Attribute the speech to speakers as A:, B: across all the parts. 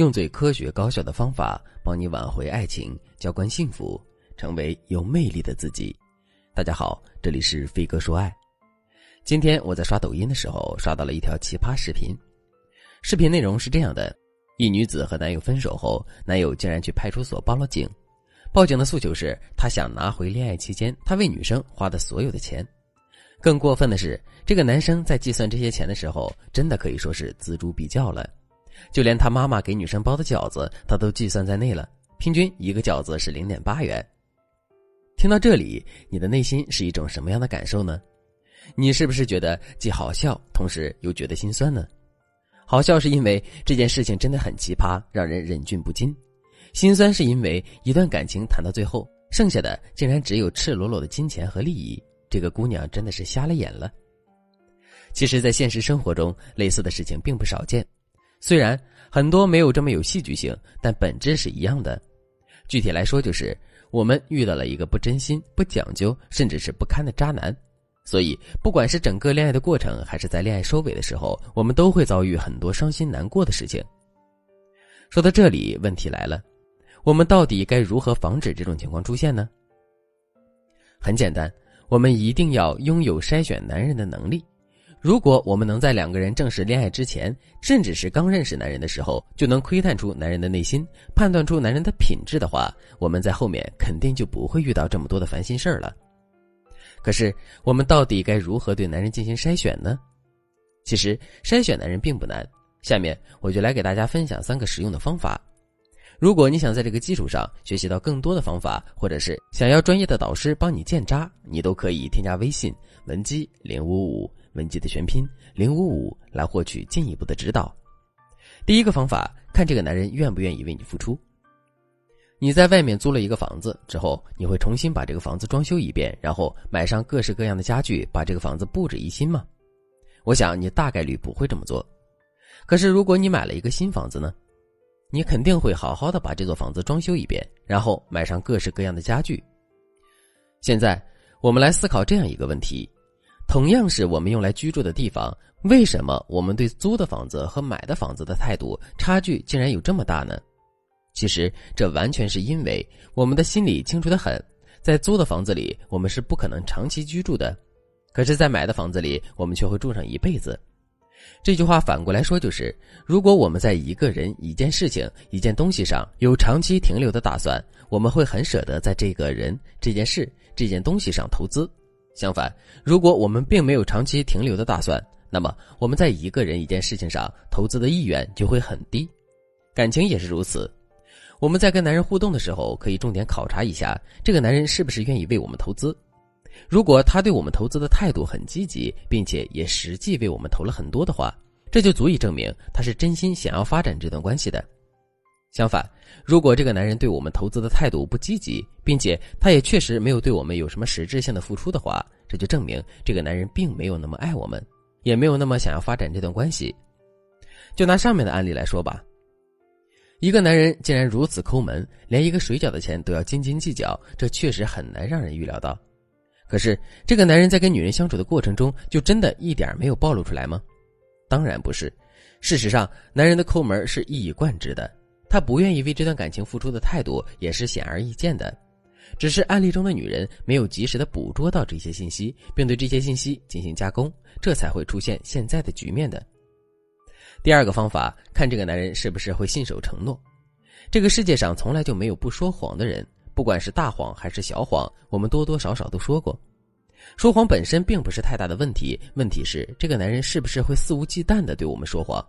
A: 用最科学高效的方法帮你挽回爱情，浇灌幸福，成为有魅力的自己。大家好，这里是飞哥说爱。今天我在刷抖音的时候，刷到了一条奇葩视频。视频内容是这样的：一女子和男友分手后，男友竟然去派出所报了警。报警的诉求是他想拿回恋爱期间他为女生花的所有的钱。更过分的是，这个男生在计算这些钱的时候，真的可以说是锱铢必较了。就连他妈妈给女生包的饺子，他都计算在内了。平均一个饺子是零点八元。听到这里，你的内心是一种什么样的感受呢？你是不是觉得既好笑，同时又觉得心酸呢？好笑是因为这件事情真的很奇葩，让人忍俊不禁；心酸是因为一段感情谈到最后，剩下的竟然只有赤裸裸的金钱和利益。这个姑娘真的是瞎了眼了。其实，在现实生活中，类似的事情并不少见。虽然很多没有这么有戏剧性，但本质是一样的。具体来说，就是我们遇到了一个不真心、不讲究，甚至是不堪的渣男。所以，不管是整个恋爱的过程，还是在恋爱收尾的时候，我们都会遭遇很多伤心难过的事情。说到这里，问题来了：我们到底该如何防止这种情况出现呢？很简单，我们一定要拥有筛选男人的能力。如果我们能在两个人正式恋爱之前，甚至是刚认识男人的时候，就能窥探出男人的内心，判断出男人的品质的话，我们在后面肯定就不会遇到这么多的烦心事儿了。可是，我们到底该如何对男人进行筛选呢？其实，筛选男人并不难。下面我就来给大家分享三个实用的方法。如果你想在这个基础上学习到更多的方法，或者是想要专业的导师帮你建渣，你都可以添加微信文姬零五五。文姬的全拼零五五来获取进一步的指导。第一个方法，看这个男人愿不愿意为你付出。你在外面租了一个房子之后，你会重新把这个房子装修一遍，然后买上各式各样的家具，把这个房子布置一新吗？我想你大概率不会这么做。可是如果你买了一个新房子呢？你肯定会好好的把这座房子装修一遍，然后买上各式各样的家具。现在我们来思考这样一个问题。同样是我们用来居住的地方，为什么我们对租的房子和买的房子的态度差距竟然有这么大呢？其实这完全是因为我们的心里清楚的很，在租的房子里我们是不可能长期居住的，可是，在买的房子里我们却会住上一辈子。这句话反过来说就是：如果我们在一个人、一件事情、一件东西上有长期停留的打算，我们会很舍得在这个人、这件事、这件东西上投资。相反，如果我们并没有长期停留的打算，那么我们在一个人、一件事情上投资的意愿就会很低。感情也是如此。我们在跟男人互动的时候，可以重点考察一下这个男人是不是愿意为我们投资。如果他对我们投资的态度很积极，并且也实际为我们投了很多的话，这就足以证明他是真心想要发展这段关系的。相反，如果这个男人对我们投资的态度不积极，并且他也确实没有对我们有什么实质性的付出的话，这就证明这个男人并没有那么爱我们，也没有那么想要发展这段关系。就拿上面的案例来说吧，一个男人竟然如此抠门，连一个水饺的钱都要斤斤计较，这确实很难让人预料到。可是，这个男人在跟女人相处的过程中，就真的一点没有暴露出来吗？当然不是。事实上，男人的抠门是一以贯之的。他不愿意为这段感情付出的态度也是显而易见的，只是案例中的女人没有及时的捕捉到这些信息，并对这些信息进行加工，这才会出现现在的局面的。第二个方法，看这个男人是不是会信守承诺。这个世界上从来就没有不说谎的人，不管是大谎还是小谎，我们多多少少都说过。说谎本身并不是太大的问题，问题是这个男人是不是会肆无忌惮的对我们说谎。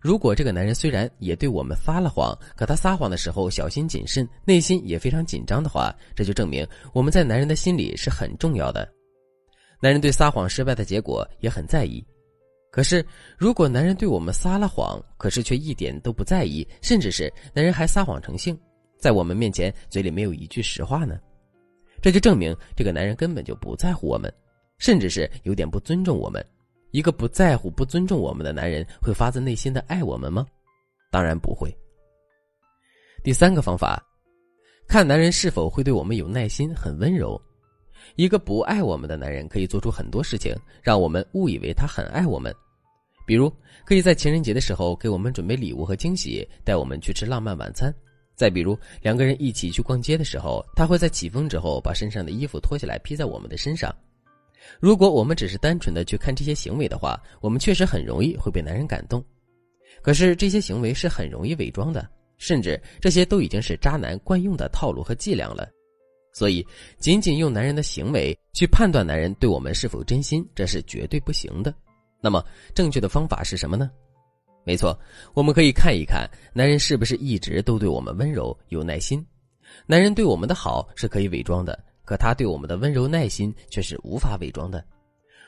A: 如果这个男人虽然也对我们撒了谎，可他撒谎的时候小心谨慎，内心也非常紧张的话，这就证明我们在男人的心里是很重要的。男人对撒谎失败的结果也很在意。可是，如果男人对我们撒了谎，可是却一点都不在意，甚至是男人还撒谎成性，在我们面前嘴里没有一句实话呢？这就证明这个男人根本就不在乎我们，甚至是有点不尊重我们。一个不在乎、不尊重我们的男人，会发自内心的爱我们吗？当然不会。第三个方法，看男人是否会对我们有耐心、很温柔。一个不爱我们的男人，可以做出很多事情，让我们误以为他很爱我们。比如可以在情人节的时候给我们准备礼物和惊喜，带我们去吃浪漫晚餐；再比如两个人一起去逛街的时候，他会在起风之后把身上的衣服脱下来披在我们的身上。如果我们只是单纯的去看这些行为的话，我们确实很容易会被男人感动。可是这些行为是很容易伪装的，甚至这些都已经是渣男惯用的套路和伎俩了。所以，仅仅用男人的行为去判断男人对我们是否真心，这是绝对不行的。那么，正确的方法是什么呢？没错，我们可以看一看男人是不是一直都对我们温柔有耐心。男人对我们的好是可以伪装的，可他对我们的温柔耐心却是无法伪装的。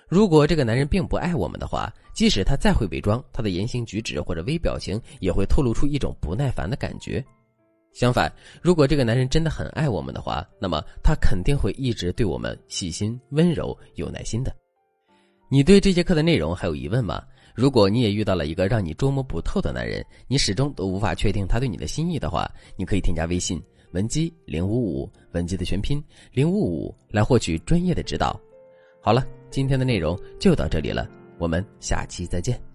A: 如果这个男人并不爱我们的话，即使他再会伪装，他的言行举止或者微表情也会透露出一种不耐烦的感觉。相反，如果这个男人真的很爱我们的话，那么他肯定会一直对我们细心、温柔、有耐心的。你对这节课的内容还有疑问吗？如果你也遇到了一个让你捉摸不透的男人，你始终都无法确定他对你的心意的话，你可以添加微信文姬零五五，文姬的全拼零五五，来获取专业的指导。好了，今天的内容就到这里了，我们下期再见。